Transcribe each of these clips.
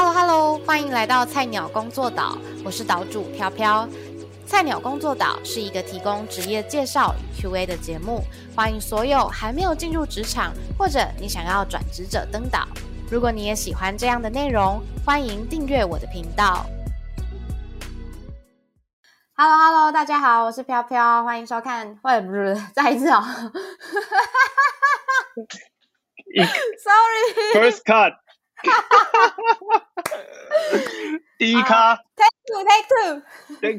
Hello Hello，欢迎来到菜鸟工作岛，我是岛主飘飘。菜鸟工作岛是一个提供职业介绍与 Q&A 的节目，欢迎所有还没有进入职场或者你想要转职者登岛。如果你也喜欢这样的内容，欢迎订阅我的频道。Hello Hello，大家好，我是飘飘，欢迎收看，喂不是再一次哦。Sorry。First cut，第一卡 Take two, take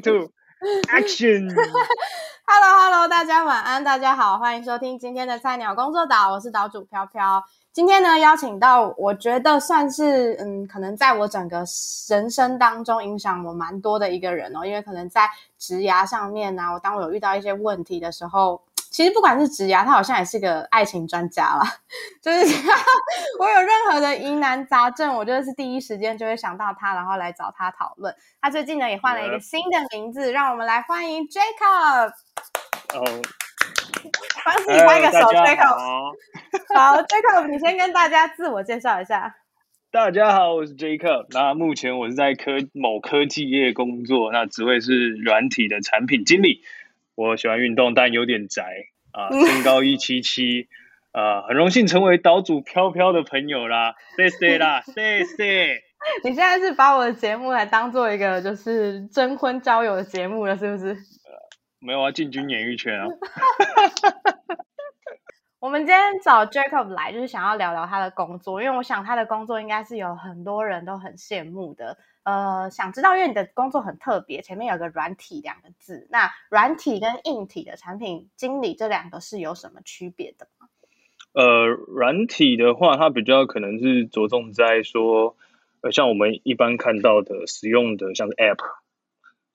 two.，Take two，Action，Hello, Hello，大家晚安，大家好，欢迎收听今天的菜鸟工作岛，我是岛主飘飘。今天呢，邀请到我觉得算是嗯，可能在我整个人生当中影响我蛮多的一个人哦，因为可能在职涯上面呢、我当我有遇到一些问题的时候。其实不管是职涯，他好像也是个爱情专家啦。就是 我有任何的疑难杂症，我就是第一时间就会想到他，然后来找他讨论。他最近呢也换了一个新的名字，让我们来欢迎 Jacob。哦，帮自己拍个手，Jacob。好，好，Jacob，你先跟大家自我介绍一下。大家好，我是 Jacob。那目前我是在科某科技业工作，那职位是软体的产品经理。我喜欢运动，但有点宅啊，身高一七七。啊，很荣幸成为岛主飘飘的朋友啦，谢谢啦，谢谢。你现在是把我的节目来当做一个就是征婚交友的节目了，是不是？没有啊，进军演艺圈啊。我们今天找 Jacob 来，就是想要聊聊他的工作，因为我想他的工作应该是有很多人都很羡慕的。呃，想知道，因为你的工作很特别，前面有个软体两个字，那软体跟硬体的产品经理这两个是有什么区别的吗？呃，软体的话，它比较可能是着重在说，呃，像我们一般看到的使用的，像是 App，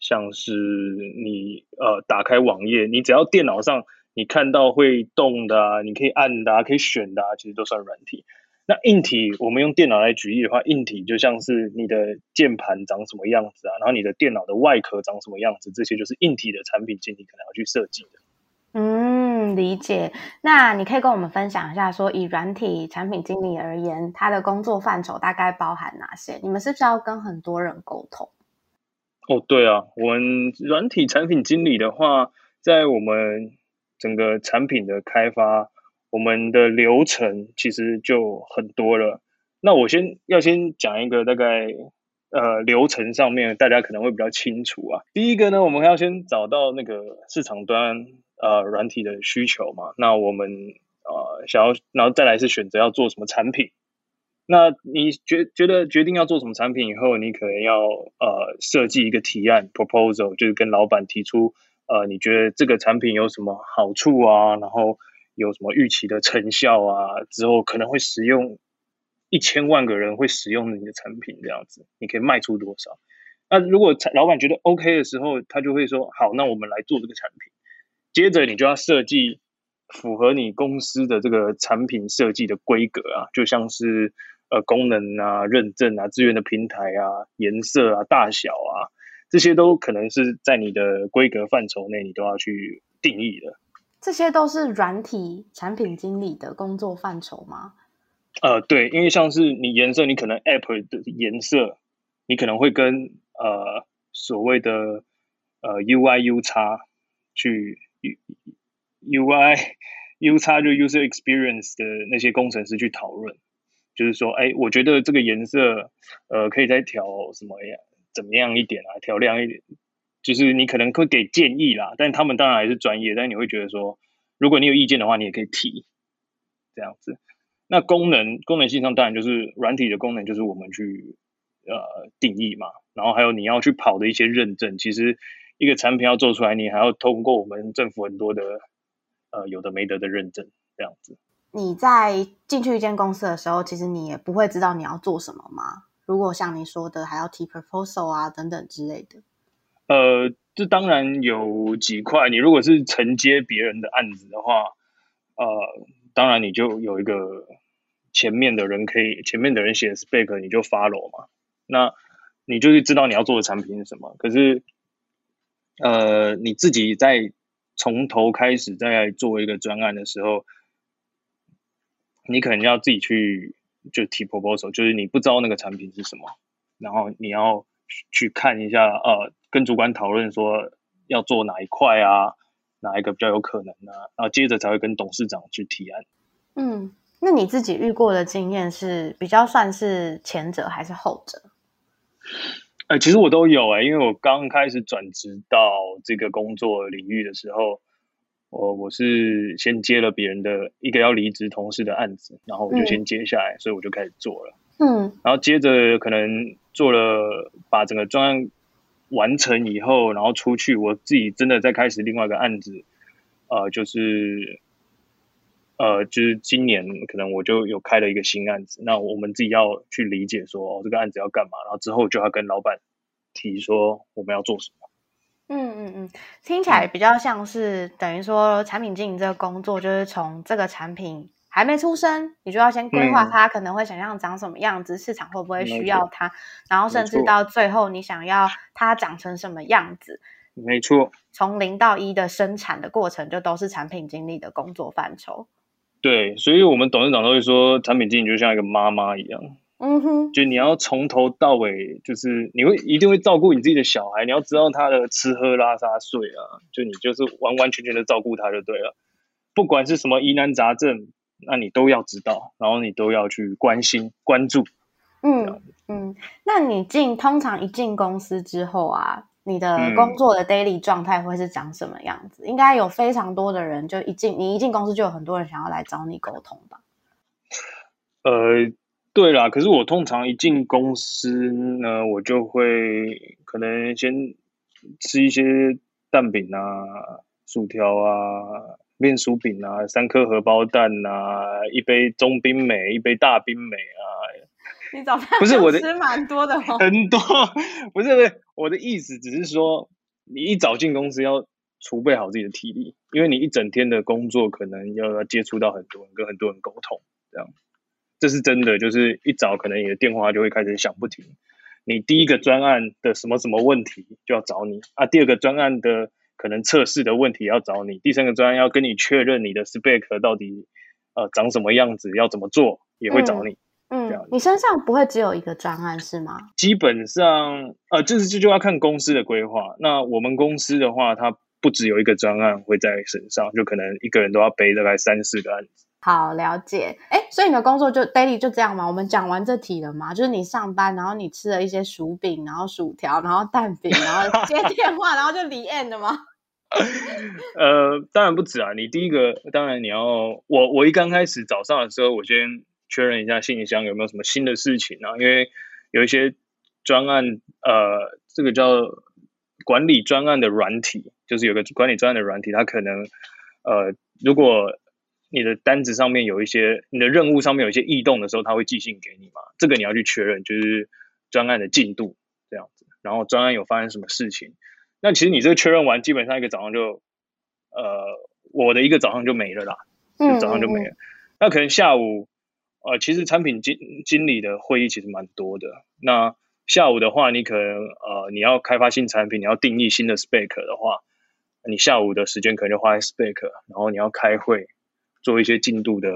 像是你呃打开网页，你只要电脑上你看到会动的啊，你可以按的啊，可以选的啊，其实都算软体。那硬体，我们用电脑来举例的话，硬体就像是你的键盘长什么样子啊，然后你的电脑的外壳长什么样子，这些就是硬体的产品经理可能要去设计的。嗯，理解。那你可以跟我们分享一下，说以软体产品经理而言，他的工作范畴大概包含哪些？你们是不是要跟很多人沟通？哦，对啊，我们软体产品经理的话，在我们整个产品的开发，我们的流程其实就很多了。那我先要先讲一个大概呃流程上面，大家可能会比较清楚啊。第一个呢，我们要先找到那个市场端呃软体的需求嘛，那我们呃想要，然后再来是选择要做什么产品。那你觉觉得决定要做什么产品以后，你可能要呃设计一个提案 proposal，就是跟老板提出呃你觉得这个产品有什么好处啊，然后有什么预期的成效啊，之后可能会使用一千万个人会使用你的产品这样子，你可以卖出多少？那如果老板觉得 OK 的时候，他就会说好，那我们来做这个产品。接着你就要设计符合你公司的这个产品设计的规格啊，就像是呃功能啊、认证啊、资源的平台啊、颜色啊、大小啊，这些都可能是在你的规格范畴内，你都要去定义的。这些都是软体产品经理的工作范畴吗？呃，对，因为像是你颜色，你可能 App 的颜色，你可能会跟呃所谓的呃 UI U 叉去 U UI U 叉就 User Experience 的那些工程师去讨论，就是说，哎，我觉得这个颜色呃可以再调什么样怎么样一点啊，调亮一点，就是你可能会给建议啦，但他们当然还是专业，但你会觉得说，如果你有意见的话，你也可以提，这样子。那功能功能性上当然就是软体的功能，就是我们去呃定义嘛，然后还有你要去跑的一些认证，其实一个产品要做出来，你还要通过我们政府很多的呃有的没得的认证，这样子。你在进去一间公司的时候，其实你也不会知道你要做什么吗？如果像你说的，还要提 proposal 啊等等之类的。呃，这当然有几块，你如果是承接别人的案子的话，呃，当然你就有一个前面的人可以，前面的人写 spec 你就 follow 嘛，那你就是知道你要做的产品是什么。可是，呃，你自己在从头开始在做一个专案的时候，你可能要自己去就提 proposal，就是你不知道那个产品是什么，然后你要去看一下，呃，跟主管讨论说要做哪一块啊，哪一个比较有可能啊，然后接着才会跟董事长去提案。嗯，那你自己遇过的经验是比较算是前者还是后者？呃，其实我都有哎，因为我刚开始转职到这个工作领域的时候，我我是先接了别人的一个要离职同事的案子，然后我就先接下来，所以我就开始做了。嗯，然后接着可能做了把整个专案完成以后，然后出去，我自己真的在开始另外一个案子，呃，就是。呃，就是今年可能我就有开了一个新案子，那我们自己要去理解说，哦，这个案子要干嘛，然后之后就要跟老板提说我们要做什么。嗯嗯嗯，听起来比较像是等于说产品经营这个工作，就是从这个产品还没出生，你就要先规划它可能会想象长什么样子，市场会不会需要它，然后甚至到最后你想要它长成什么样子。没错，从零到一的生产的过程，就都是产品经理的工作范畴。对，所以我们董事长都会说，产品经理就像一个妈妈一样，嗯哼，就你要从头到尾，就是你会一定会照顾你自己的小孩，你要知道他的吃喝拉撒睡啊，就你就是完完全全的照顾他就对了，不管是什么疑难杂症，那你都要知道，然后你都要去关心关注，嗯嗯，那你进通常一进公司之后啊。你的工作的 daily 状态会是长什么样子？应该有非常多的人，就一进你一进公司就有很多人想要来找你沟通吧？呃，对啦，可是我通常一进公司呢，我就会可能先吃一些蛋饼啊、薯条啊、面薯饼啊、三颗荷包蛋啊、一杯中冰美、一杯大冰美啊。你早餐不是我的吃蛮多的哦，很多 不是不是我的意思，只是说你一早进公司要储备好自己的体力，因为你一整天的工作可能要要接触到很多人，跟很多人沟通，这样这是真的。就是一早可能你的电话就会开始响不停，你第一个专案的什么什么问题就要找你啊，第二个专案的可能测试的问题要找你，第三个专案要跟你确认你的 spec 到底呃长什么样子，要怎么做也会找你。嗯，你身上不会只有一个专案是吗？基本上，呃，就是这就要看公司的规划。那我们公司的话，它不只有一个专案会在身上，就可能一个人都要背大概三四个案子。好，了解。哎，所以你的工作就 daily 就这样吗？我们讲完这题了吗？就是你上班，然后你吃了一些薯饼，然后薯条，然后蛋饼，然后 接电话，然后就离 end 的吗？呃，当然不止啊。你第一个，当然你要我，我一刚开始早上的时候，我先。确认一下信箱有没有什么新的事情啊？因为有一些专案，呃，这个叫管理专案的软体，就是有个管理专案的软体，它可能，呃，如果你的单子上面有一些，你的任务上面有一些异动的时候，他会寄信给你嘛？这个你要去确认，就是专案的进度这样子。然后专案有发生什么事情？那其实你这个确认完，基本上一个早上就，呃，我的一个早上就没了啦，就早上就没了。那可能下午。呃，其实产品经经理的会议其实蛮多的。那下午的话，你可能呃，你要开发新产品，你要定义新的 spec 的话，你下午的时间可能就花在 spec，然后你要开会，做一些进度的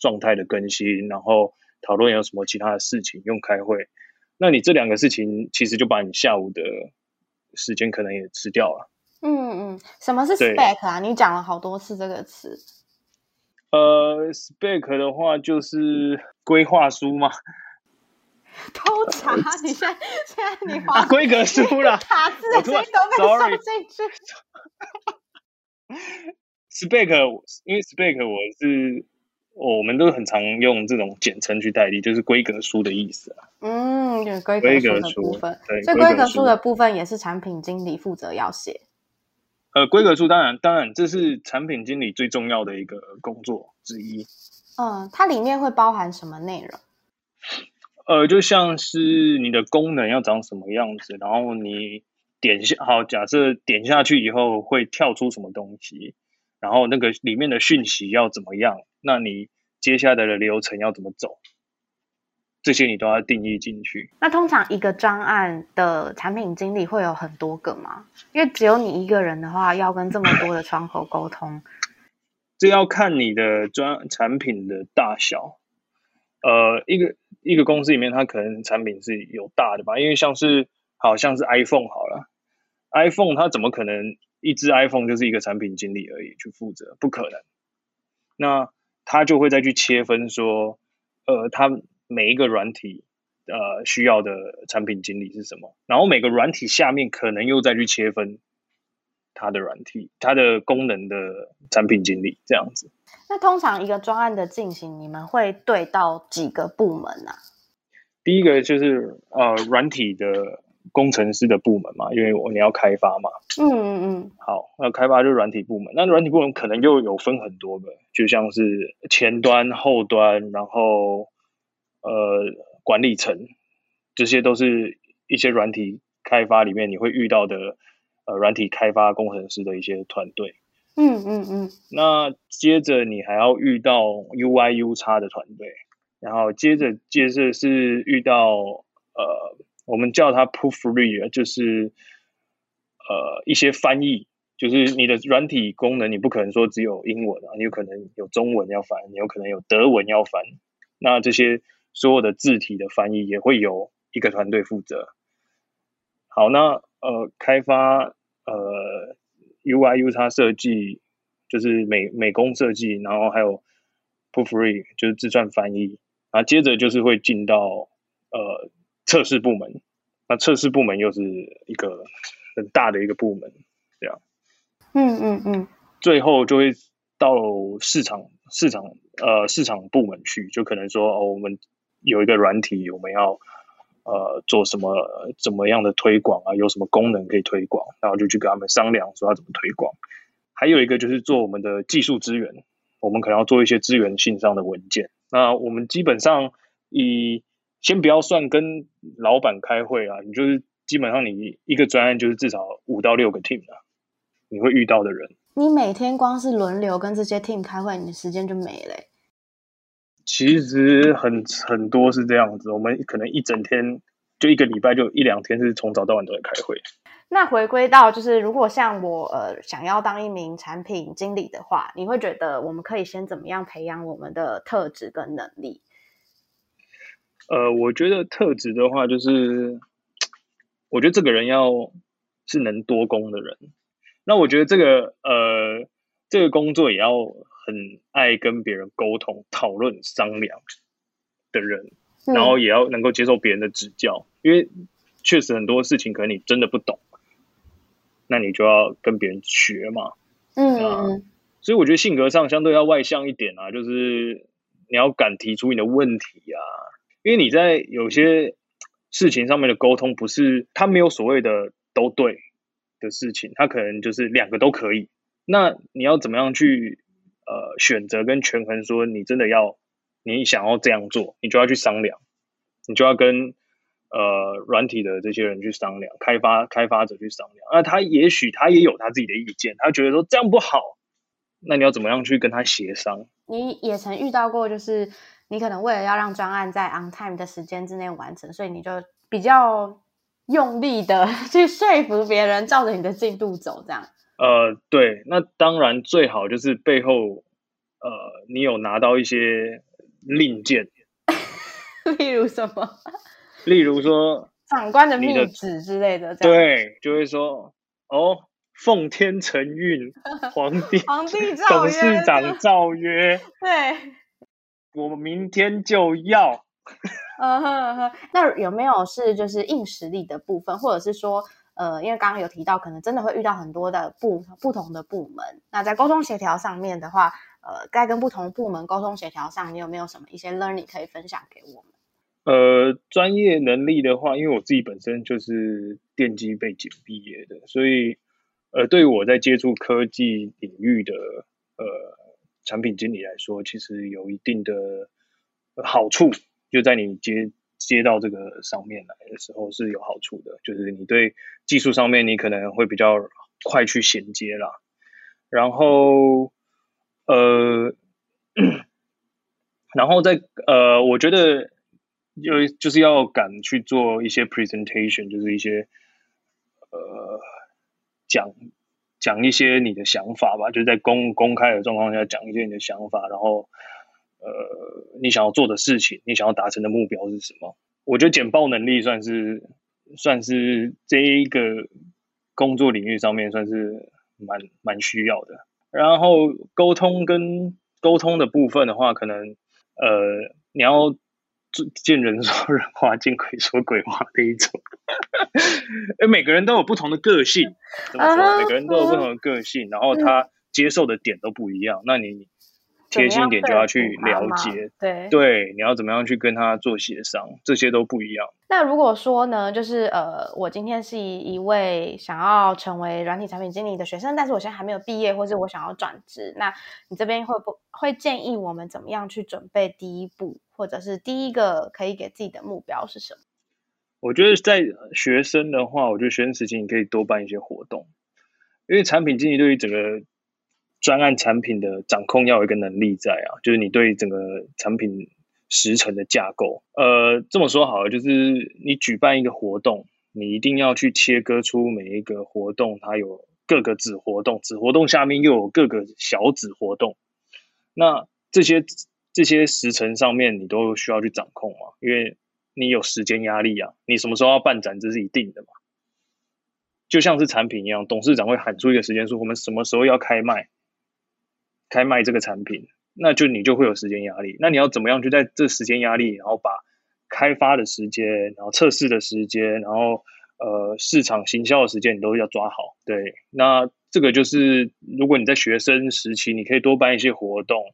状态的更新，然后讨论有什么其他的事情用开会。那你这两个事情，其实就把你下午的时间可能也吃掉了。嗯嗯，什么是 spec 啊？你讲了好多次这个词。呃，spec 的话就是规划书嘛。偷查？你现在现在你划规格书了？打字的声音都被收进去。spec，因为 spec 我是我们都很常用这种简称去代替，就是规格书的意思啊。嗯，有规格书的部分，所以规格书的部分也是产品经理负责要写。呃，规格书当然，当然这是产品经理最重要的一个工作之一。嗯，它里面会包含什么内容？呃，就像是你的功能要长什么样子，然后你点下，好，假设点下去以后会跳出什么东西，然后那个里面的讯息要怎么样，那你接下来的流程要怎么走？这些你都要定义进去。那通常一个专案的产品经理会有很多个吗？因为只有你一个人的话，要跟这么多的窗口沟通，这要看你的专产品的大小。呃，一个一个公司里面，它可能产品是有大的吧，因为像是好像是 iPhone 好了，iPhone 它怎么可能一只 iPhone 就是一个产品经理而已去负责？不可能。那他就会再去切分说，呃，他每一个软体呃需要的产品经理是什么，然后每个软体下面可能又再去切分。它的软体，它的功能的产品经理这样子。那通常一个专案的进行，你们会对到几个部门呢？第一个就是呃，软体的工程师的部门嘛，因为我你要开发嘛。嗯嗯嗯。好，那开发就是软体部门。那软体部门可能又有分很多个，就像是前端、后端，然后呃，管理层，这些都是一些软体开发里面你会遇到的。呃，软体开发工程师的一些团队，嗯嗯嗯，那接着你还要遇到 UI U 叉的团队，然后接着接着是遇到呃，我们叫它 proofread，就是呃一些翻译，就是你的软体功能，你不可能说只有英文啊，你有可能有中文要翻，你有可能有德文要翻，那这些所有的字体的翻译也会由一个团队负责。好，那。呃，开发呃，UI U 叉设计就是美美工设计，然后还有 Proofread 就是自传翻译，啊，接着就是会进到呃测试部门，那测试部门又是一个很大的一个部门，这样，嗯嗯嗯，最后就会到市场市场呃市场部门去，就可能说哦，我们有一个软体，我们要。呃，做什么怎么样的推广啊？有什么功能可以推广？然后就去跟他们商量，说要怎么推广。还有一个就是做我们的技术资源，我们可能要做一些资源性上的文件。那我们基本上以先不要算跟老板开会啊，你就是基本上你一个专案就是至少五到六个 team 啊，你会遇到的人。你每天光是轮流跟这些 team 开会，你的时间就没了。其实很很多是这样子，我们可能一整天就一个礼拜就一两天是从早到晚都在开会。那回归到就是，如果像我呃想要当一名产品经理的话，你会觉得我们可以先怎么样培养我们的特质跟能力？呃，我觉得特质的话，就是我觉得这个人要是能多工的人。那我觉得这个呃这个工作也要。很爱跟别人沟通、讨论、商量的人，然后也要能够接受别人的指教，因为确实很多事情可能你真的不懂，那你就要跟别人学嘛。嗯，所以我觉得性格上相对要外向一点啊，就是你要敢提出你的问题啊，因为你在有些事情上面的沟通，不是他没有所谓的都对的事情，他可能就是两个都可以。那你要怎么样去？呃，选择跟权衡，说你真的要，你想要这样做，你就要去商量，你就要跟呃软体的这些人去商量，开发开发者去商量。那他也许他也有他自己的意见，他觉得说这样不好，那你要怎么样去跟他协商？你也曾遇到过，就是你可能为了要让专案在 on time 的时间之内完成，所以你就比较用力的 去说服别人，照着你的进度走，这样。呃，对，那当然最好就是背后，呃，你有拿到一些令箭，例如什么？例如说 长官的密旨之类的，对，就会说哦，奉天承运，皇帝皇帝董事长诏曰，对，我们明天就要。嗯哼哼，那有没有是就是硬实力的部分，或者是说？呃，因为刚刚有提到，可能真的会遇到很多的不不同的部门。那在沟通协调上面的话，呃，该跟不同部门沟通协调上，你有没有什么一些 learning 可以分享给我们？呃，专业能力的话，因为我自己本身就是电机背景毕业的，所以呃，对于我在接触科技领域的呃产品经理来说，其实有一定的好处，就在你接。接到这个上面来的时候是有好处的，就是你对技术上面你可能会比较快去衔接啦。然后呃，然后在呃，我觉得就就是要敢去做一些 presentation，就是一些呃讲讲一些你的想法吧，就在公公开的状况下讲一些你的想法，然后呃，你想要做的事情，你想要达成的目标是什么？我觉得简报能力算是算是这一个工作领域上面算是蛮蛮需要的。然后沟通跟沟通的部分的话，可能呃，你要见人说人话，见鬼说鬼话的一种。哎，每个人都有不同的个性，怎么说？每个人都有不同的个性，然后他接受的点都不一样。那你。贴心点就要去了解，对对，你要怎么样去跟他做协商，这些都不一样。那如果说呢，就是呃，我今天是一位想要成为软体产品经理的学生，但是我现在还没有毕业，或是我想要转职，那你这边会不会建议我们怎么样去准备第一步，或者是第一个可以给自己的目标是什么？我觉得在学生的话，我觉得学生时期你可以多办一些活动，因为产品经理对于整个。专案产品的掌控要有一个能力在啊，就是你对整个产品时程的架构。呃，这么说好了，就是你举办一个活动，你一定要去切割出每一个活动，它有各个子活动，子活动下面又有各个小子活动。那这些这些时程上面，你都需要去掌控嘛，因为你有时间压力啊，你什么时候要办展，这是一定的嘛。就像是产品一样，董事长会喊出一个时间说，我们什么时候要开卖。开卖这个产品，那就你就会有时间压力。那你要怎么样去在这时间压力，然后把开发的时间，然后测试的时间，然后呃市场行销的时间，你都要抓好。对，那这个就是如果你在学生时期，你可以多办一些活动，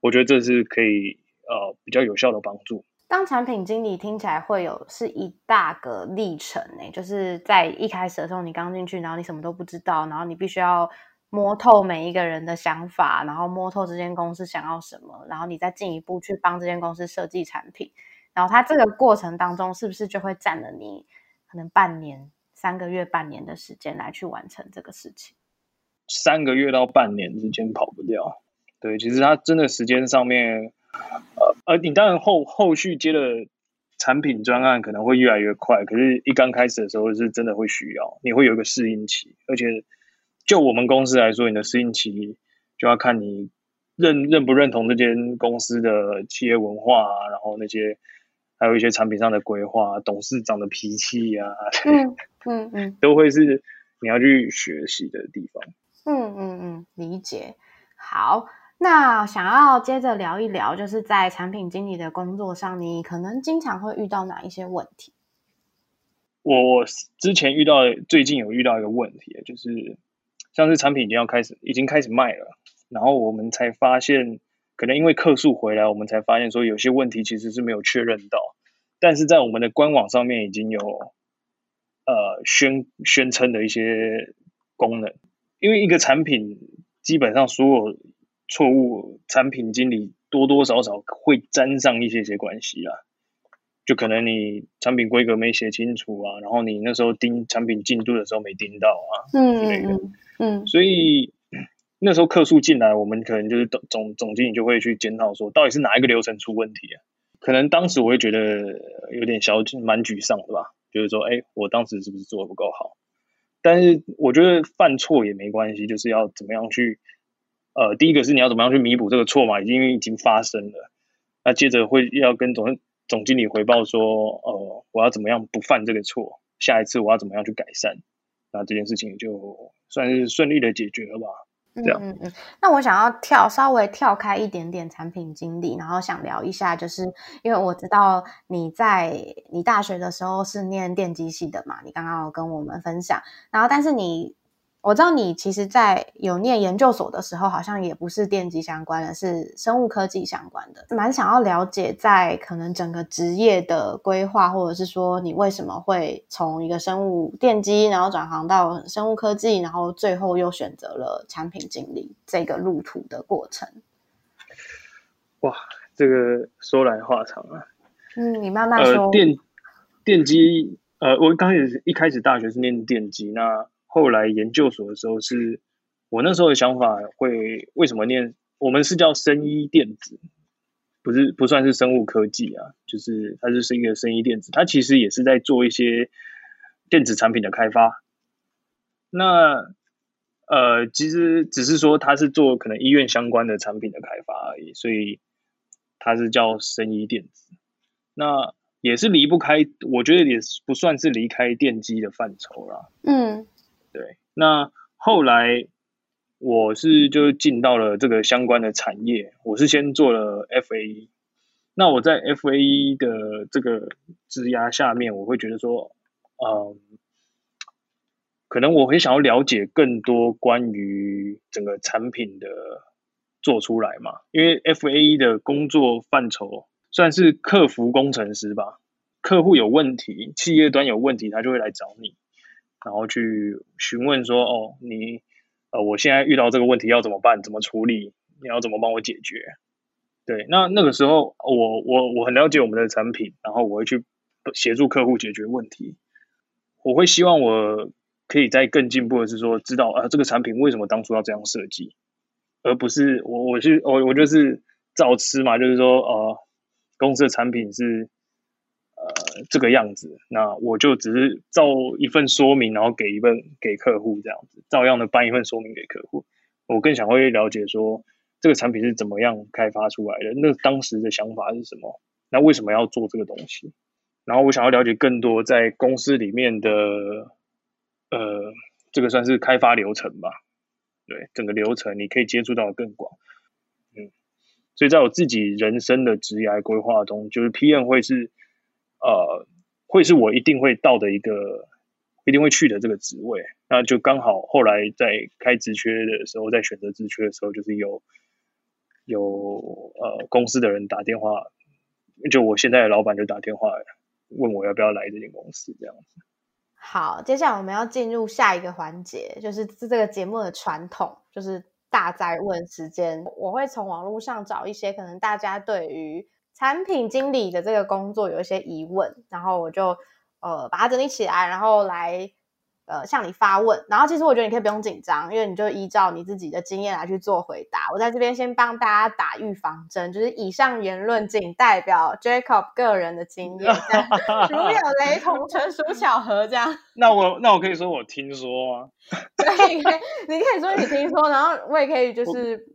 我觉得这是可以呃比较有效的帮助。当产品经理听起来会有是一大个历程呢，就是在一开始的时候，你刚进去，然后你什么都不知道，然后你必须要。摸透每一个人的想法，然后摸透这间公司想要什么，然后你再进一步去帮这间公司设计产品，然后它这个过程当中是不是就会占了你可能半年、三个月、半年的时间来去完成这个事情？三个月到半年之间跑不掉。对，其实它真的时间上面，呃呃，你当然后后续接的产品专案可能会越来越快，可是一刚开始的时候是真的会需要，你会有一个适应期，而且。就我们公司来说，你的适应期就要看你认认不认同这间公司的企业文化啊，然后那些还有一些产品上的规划，董事长的脾气啊，嗯嗯嗯，都会是你要去学习的地方。嗯嗯嗯，理解。好，那想要接着聊一聊，就是在产品经理的工作上，你可能经常会遇到哪一些问题？我之前遇到，最近有遇到一个问题，就是。像是产品已经要开始，已经开始卖了，然后我们才发现，可能因为客诉回来，我们才发现说有些问题其实是没有确认到，但是在我们的官网上面已经有，呃宣宣称的一些功能，因为一个产品基本上所有错误，产品经理多多少少会沾上一些些关系啊，就可能你产品规格没写清楚啊，然后你那时候盯产品进度的时候没盯到啊，嗯嗯。嗯，所以那时候客诉进来，我们可能就是总总经理就会去检讨说，到底是哪一个流程出问题啊？可能当时我会觉得有点小蛮沮丧的吧，就是说，哎，我当时是不是做的不够好？但是我觉得犯错也没关系，就是要怎么样去，呃，第一个是你要怎么样去弥补这个错嘛，已经已经发生了。那接着会要跟总总经理回报说，呃，我要怎么样不犯这个错？下一次我要怎么样去改善？那这件事情就算是顺利的解决了吧。这样，嗯嗯。那我想要跳稍微跳开一点点产品经理，然后想聊一下，就是因为我知道你在你大学的时候是念电机系的嘛，你刚刚有跟我们分享，然后但是你。我知道你其实，在有念研究所的时候，好像也不是电机相关的，是生物科技相关的。蛮想要了解，在可能整个职业的规划，或者是说你为什么会从一个生物电机，然后转行到生物科技，然后最后又选择了产品经理这个路途的过程。哇，这个说来话长啊。嗯，你慢慢说。电电机，呃，我刚开始一开始大学是念电机，那。后来研究所的时候，是我那时候的想法会为什么念？我们是叫生医电子，不是不算是生物科技啊，就是它就是一个生医电子，它其实也是在做一些电子产品的开发。那呃，其实只是说它是做可能医院相关的产品的开发而已，所以它是叫生医电子，那也是离不开，我觉得也不算是离开电机的范畴啦。嗯，对。那后来我是就进到了这个相关的产业，我是先做了 FAE 那我在 FAE 的这个支压下面，我会觉得说，嗯。可能我会想要了解更多关于整个产品的做出来嘛，因为 F A E 的工作范畴算是客服工程师吧。客户有问题，企业端有问题，他就会来找你，然后去询问说：“哦，你呃，我现在遇到这个问题要怎么办？怎么处理？你要怎么帮我解决？”对，那那个时候我我我很了解我们的产品，然后我会去协助客户解决问题。我会希望我。可以再更进步的是说，知道啊这个产品为什么当初要这样设计，而不是我我是我我就是照吃嘛，就是说呃公司的产品是这个样子，那我就只是照一份说明，然后给一份给客户这样子，照样的搬一份说明给客户。我更想会了解说这个产品是怎么样开发出来的，那当时的想法是什么，那为什么要做这个东西？然后我想要了解更多在公司里面的。呃，这个算是开发流程吧，对，整个流程你可以接触到更广，嗯，所以在我自己人生的职业规划中，就是 PM 会是呃，会是我一定会到的一个，一定会去的这个职位，那就刚好后来在开职缺的时候，在选择职缺的时候，就是有有呃公司的人打电话，就我现在的老板就打电话问我要不要来这间公司这样子。好，接下来我们要进入下一个环节，就是这个节目的传统，就是大灾问时间。我会从网络上找一些可能大家对于产品经理的这个工作有一些疑问，然后我就呃把它整理起来，然后来。呃，向你发问，然后其实我觉得你可以不用紧张，因为你就依照你自己的经验来去做回答。我在这边先帮大家打预防针，就是以上言论仅代表 Jacob 个人的经验，如有雷同，纯属巧合。这样。那我那我可以说我听说吗？可以，你可以说你听说，然后我也可以就是。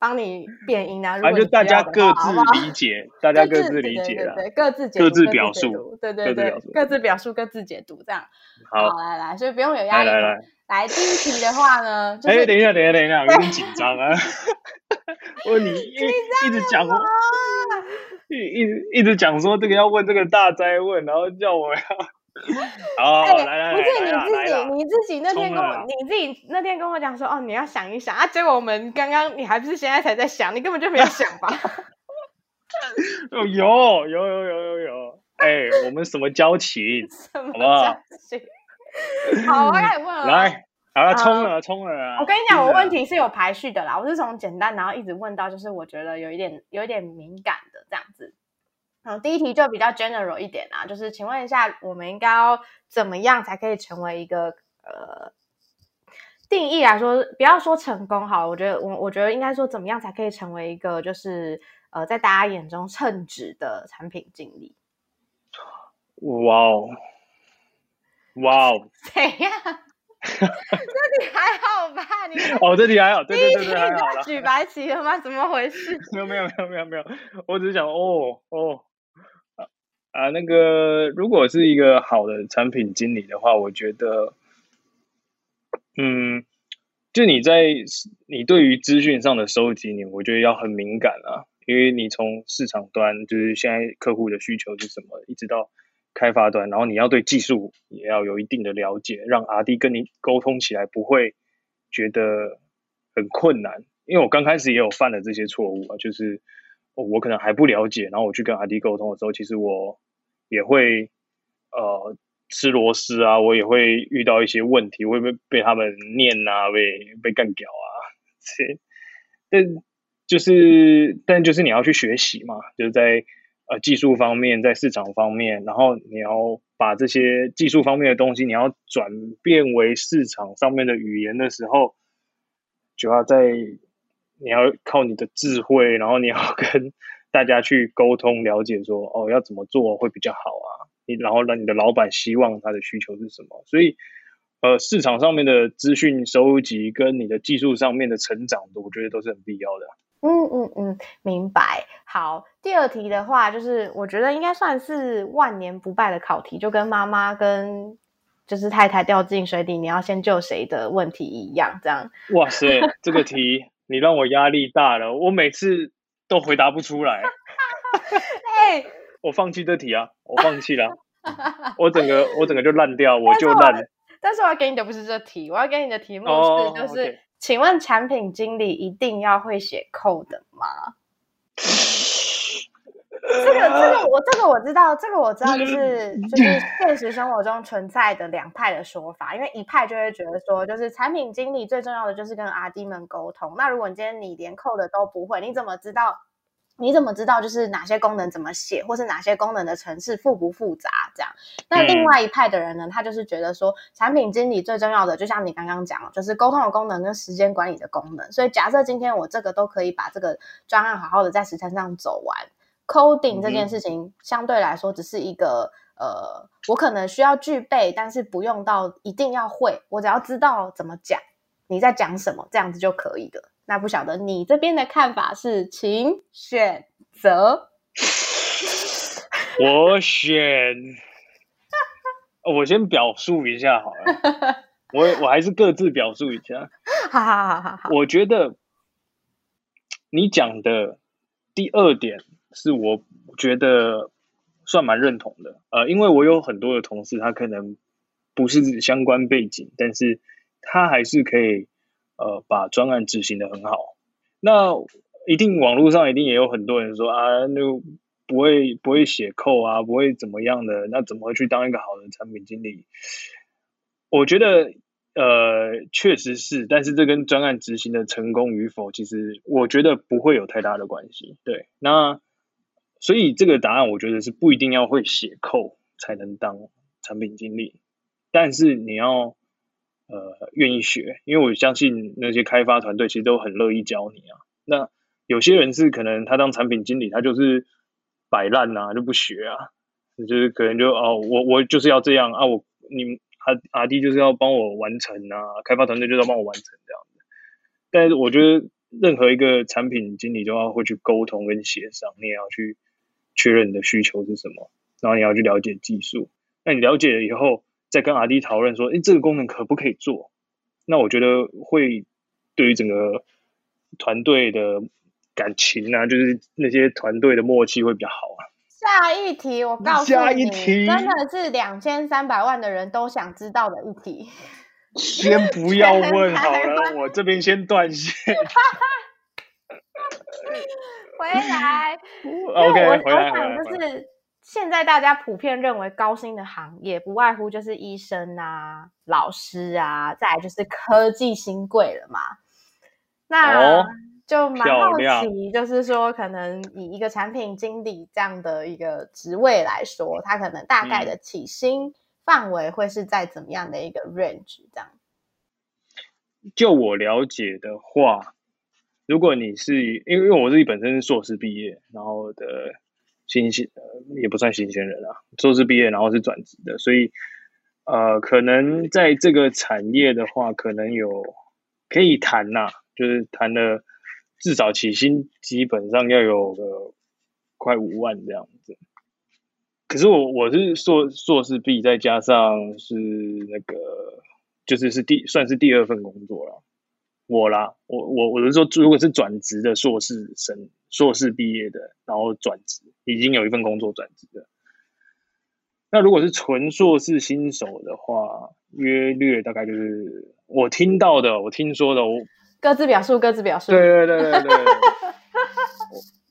帮你变音啊！啊，就大家各自理解，大家各自理解了，对，各自各自表述，对对对，各自表述，各自解读，这样。好，来来，所以不用有压力。来来来，第一题的话呢，哎，等一下，等一下，等一下，有点紧张啊！我你一一直讲，一一一直讲说这个要问这个大灾问，然后叫我要。哦，来来来，不是你自己，你自己那天跟我，你自己那天跟我讲说，哦，你要想一想啊。结果我们刚刚，你还不是现在才在想，你根本就没有想吧？有有有有有有，哎，我们什么交情？什么交情？好，我开始问了。来，好了，冲了，冲了。我跟你讲，我问题是有排序的啦，我是从简单，然后一直问到就是我觉得有一点有一点敏感的这样子。嗯，第一题就比较 general 一点啊，就是请问一下，我们应该要怎么样才可以成为一个呃定义来说，不要说成功好，我觉得我我觉得应该说怎么样才可以成为一个就是呃在大家眼中称职的产品经理？哇哦，哇哦，怎样？这题还好吧？你哦，这题还好，对对对对，还好举白旗了吗？怎么回事？没有没有没有没有没有，我只是想哦哦。啊，那个如果是一个好的产品经理的话，我觉得，嗯，就你在你对于资讯上的收集，你我觉得要很敏感啊，因为你从市场端就是现在客户的需求是什么，一直到开发端，然后你要对技术也要有一定的了解，让阿弟跟你沟通起来不会觉得很困难。因为我刚开始也有犯了这些错误啊，就是。我可能还不了解，然后我去跟阿弟沟通的时候，其实我也会呃吃螺丝啊，我也会遇到一些问题，会被被他们念啊，被被干掉啊，这但就是但就是你要去学习嘛，就是在呃技术方面，在市场方面，然后你要把这些技术方面的东西，你要转变为市场上面的语言的时候，就要在。你要靠你的智慧，然后你要 跟大家去沟通，了解说哦要怎么做会比较好啊。你然后让你的老板希望他的需求是什么，所以呃市场上面的资讯收集跟你的技术上面的成长，我觉得都是很必要的。嗯嗯嗯，明白。好，第二题的话，就是我觉得应该算是万年不败的考题，就跟妈妈跟就是太太掉进水底，你要先救谁的问题一样，这样。哇塞，这个题你让我压力大了，我每次都回答不出来。哎，我放弃这题啊，我放弃了，我整个我整个就烂掉，我就烂。但是我要给你的不是这题，我要给你的题目是，就是，请问产品经理一定要会写 code 吗？这个这个我这个我知道，这个我知道，就是 就是现实生活中存在的两派的说法，因为一派就会觉得说，就是产品经理最重要的就是跟阿弟们沟通。那如果你今天你连 code 都不会，你怎么知道？你怎么知道就是哪些功能怎么写，或是哪些功能的程式复不复杂？这样，那另外一派的人呢，他就是觉得说，产品经理最重要的，就像你刚刚讲，就是沟通的功能跟时间管理的功能。所以假设今天我这个都可以把这个专案好好的在时程上走完，coding 这件事情相对来说只是一个呃，我可能需要具备，但是不用到一定要会，我只要知道怎么讲，你在讲什么，这样子就可以的。那不晓得你这边的看法是，请选择。我选，我先表述一下好了。我我还是各自表述一下。好好好好好。我觉得你讲的第二点是我觉得算蛮认同的。呃，因为我有很多的同事，他可能不是相关背景，但是他还是可以。呃，把专案执行的很好，那一定网络上一定也有很多人说啊，那不会不会写扣啊，不会怎么样的，那怎么去当一个好的产品经理？我觉得呃，确实是，但是这跟专案执行的成功与否，其实我觉得不会有太大的关系。对，那所以这个答案我觉得是不一定要会写扣才能当产品经理，但是你要。呃，愿意学，因为我相信那些开发团队其实都很乐意教你啊。那有些人是可能他当产品经理，他就是摆烂呐，就不学啊，就是可能就哦，我我就是要这样啊，我你阿阿弟就是要帮我完成啊，开发团队就是要帮我完成这样子。但是我觉得任何一个产品经理都要会去沟通跟协商，你也要去确认你的需求是什么，然后你要去了解技术。那你了解了以后。再跟阿弟讨论说，哎，这个功能可不可以做？那我觉得会对于整个团队的感情啊，就是那些团队的默契会比较好啊。下一题，我告诉你，真的是两千三百万的人都想知道的一题。先不要问好了，我这边先断线。回来 因为我我想，就是。现在大家普遍认为高薪的行业不外乎就是医生啊、老师啊，再来就是科技新贵了嘛。那就蛮好奇，就是说，可能以一个产品经理这样的一个职位来说，他可能大概的起薪范围会是在怎么样的一个 range？这样？就我了解的话，如果你是因为我自己本身是硕士毕业，然后的。新鲜呃也不算新鲜人啊，硕士毕业然后是转职的，所以呃可能在这个产业的话，可能有可以谈呐，就是谈的至少起薪基本上要有个快五万这样子。可是我我是硕硕士毕，再加上是那个就是是第算是第二份工作了。我啦，我我我是说，如果是转职的硕士生，硕士毕业的，然后转职，已经有一份工作转职的。那如果是纯硕士新手的话，约略大概就是我听到的，我听说的，我各自表述，各自表述。对对对对对，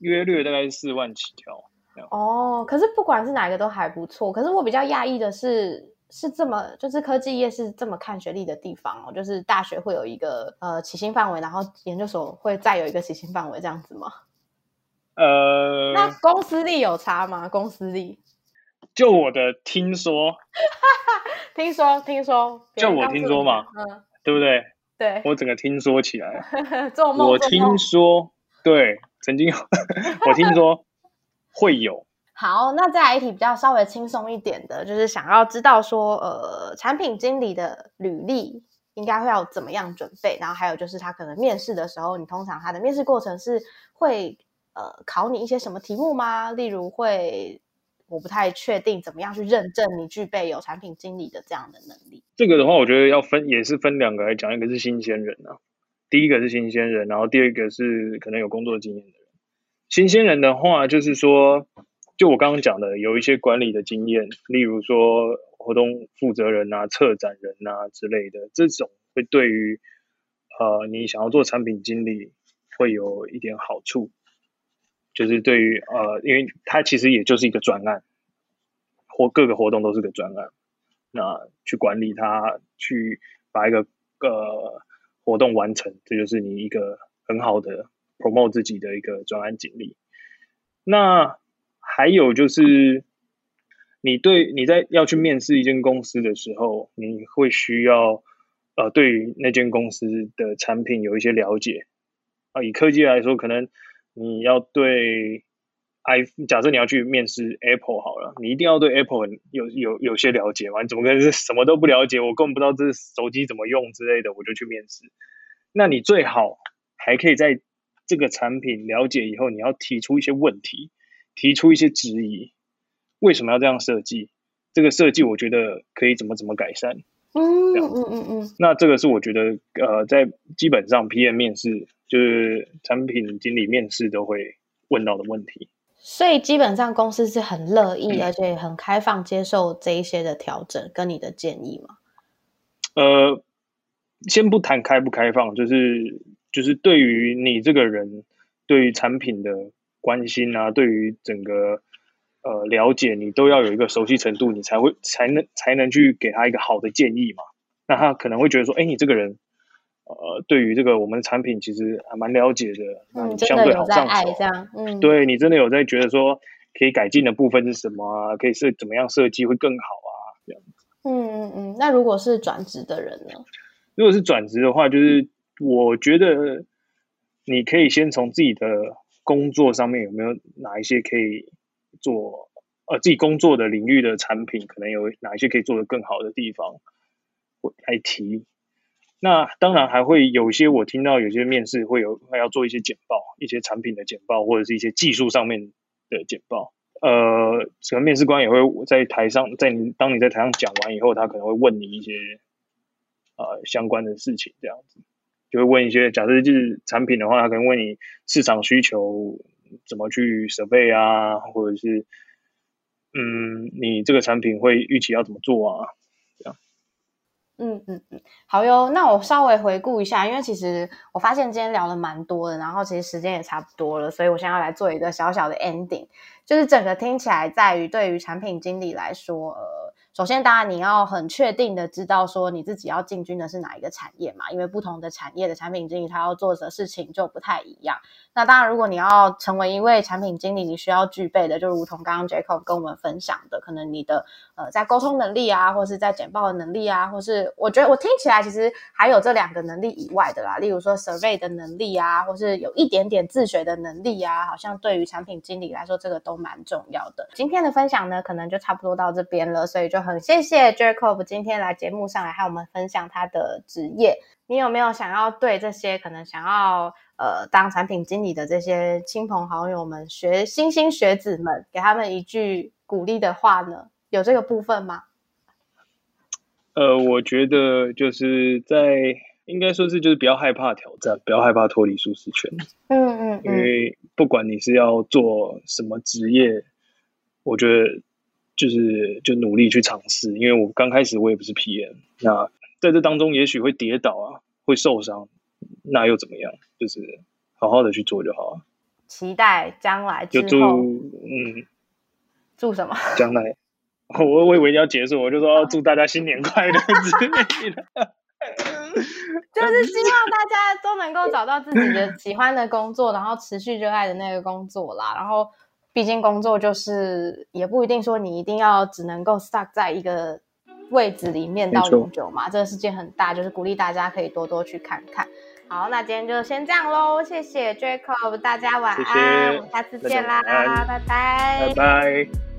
约略大概是四万起跳。哦，可是不管是哪个都还不错。可是我比较讶异的是。是这么，就是科技业是这么看学历的地方哦，就是大学会有一个呃起薪范围，然后研究所会再有一个起薪范围，这样子吗？呃，那公司力有差吗？公司力？就我的听说，听说听说，就我听说嘛，嗯，对不对？对，我整个听说起来，做梦，我听说，对，曾经有，我听说会有。好，那再来一题比较稍微轻松一点的，就是想要知道说，呃，产品经理的履历应该会要怎么样准备？然后还有就是他可能面试的时候，你通常他的面试过程是会呃考你一些什么题目吗？例如会我不太确定怎么样去认证你具备有产品经理的这样的能力。这个的话，我觉得要分也是分两个来讲，一个是新鲜人啊，第一个是新鲜人，然后第二个是可能有工作经验的人。新鲜人的话，就是说，就我刚刚讲的，有一些管理的经验，例如说活动负责人啊、策展人啊之类的，这种会对于呃你想要做产品经理会有一点好处，就是对于呃，因为它其实也就是一个专案，或各个活动都是个专案，那去管理它，去把一个呃活动完成，这就是你一个很好的。promote 自己的一个专案经历，那还有就是，你对你在要去面试一间公司的时候，你会需要呃对于那间公司的产品有一些了解啊。以科技来说，可能你要对 i 假设你要去面试 Apple 好了，你一定要对 Apple 有有有些了解嘛？你怎么可能是什么都不了解？我根本不知道这手机怎么用之类的，我就去面试。那你最好还可以在这个产品了解以后，你要提出一些问题，提出一些质疑，为什么要这样设计？这个设计我觉得可以怎么怎么改善？嗯嗯嗯嗯。那这个是我觉得呃，在基本上 PM 面试就是产品经理面试都会问到的问题。所以基本上公司是很乐意而且很开放接受这一些的调整跟你的建议吗？呃，先不谈开不开放，就是。就是对于你这个人，对于产品的关心啊，对于整个呃了解，你都要有一个熟悉程度，你才会才能才能去给他一个好的建议嘛。那他可能会觉得说，哎，你这个人，呃，对于这个我们的产品其实还蛮了解的，嗯，相对好上手，这样，嗯，对你真的有在觉得说可以改进的部分是什么啊？可以是怎么样设计会更好啊？这样子。嗯嗯嗯。那如果是转职的人呢？如果是转职的话，就是。我觉得你可以先从自己的工作上面有没有哪一些可以做，呃，自己工作的领域的产品可能有哪一些可以做得更好的地方，我来提。那当然还会有一些，我听到有些面试会有还要做一些简报，一些产品的简报或者是一些技术上面的简报。呃，可能面试官也会在台上，在你当你在台上讲完以后，他可能会问你一些呃相关的事情，这样子。就会问一些，假设就是产品的话，他可能问你市场需求怎么去设备啊，或者是，嗯，你这个产品会预期要怎么做啊？这样。嗯嗯嗯，好哟。那我稍微回顾一下，因为其实我发现今天聊了蛮多的，然后其实时间也差不多了，所以我现在要来做一个小小的 ending，就是整个听起来在于对于产品经理来说，呃。首先，当然你要很确定的知道说你自己要进军的是哪一个产业嘛，因为不同的产业的产品经理他要做的事情就不太一样。那当然，如果你要成为一位产品经理，你需要具备的就如同刚刚 Jacob 跟我们分享的，可能你的呃在沟通能力啊，或是在简报的能力啊，或是我觉得我听起来其实还有这两个能力以外的啦，例如说 survey 的能力啊，或是有一点点自学的能力啊，好像对于产品经理来说这个都蛮重要的。今天的分享呢，可能就差不多到这边了，所以就。很谢谢 Jacob 今天来节目上来和我们分享他的职业。你有没有想要对这些可能想要呃当产品经理的这些亲朋好友们、学新兴学子们，给他们一句鼓励的话呢？有这个部分吗？呃，我觉得就是在应该说是就是不要害怕挑战，不要害怕脱离舒适圈。嗯嗯，因为不管你是要做什么职业，我觉得。就是就努力去尝试，因为我刚开始我也不是 PM，那在这当中也许会跌倒啊，会受伤，那又怎么样？就是好好的去做就好了。期待将来就祝嗯，祝什么？将来我我以为要结束，我就说祝大家新年快乐之类的。就是希望大家都能够找到自己的喜欢的工作，然后持续热爱的那个工作啦，然后。毕竟工作就是也不一定说你一定要只能够 stuck 在一个位置里面到永久嘛。这个世界很大，就是鼓励大家可以多多去看看。好，那今天就先这样喽，谢谢 Jacob，大家晚安，我们下次见啦，拜拜，拜拜。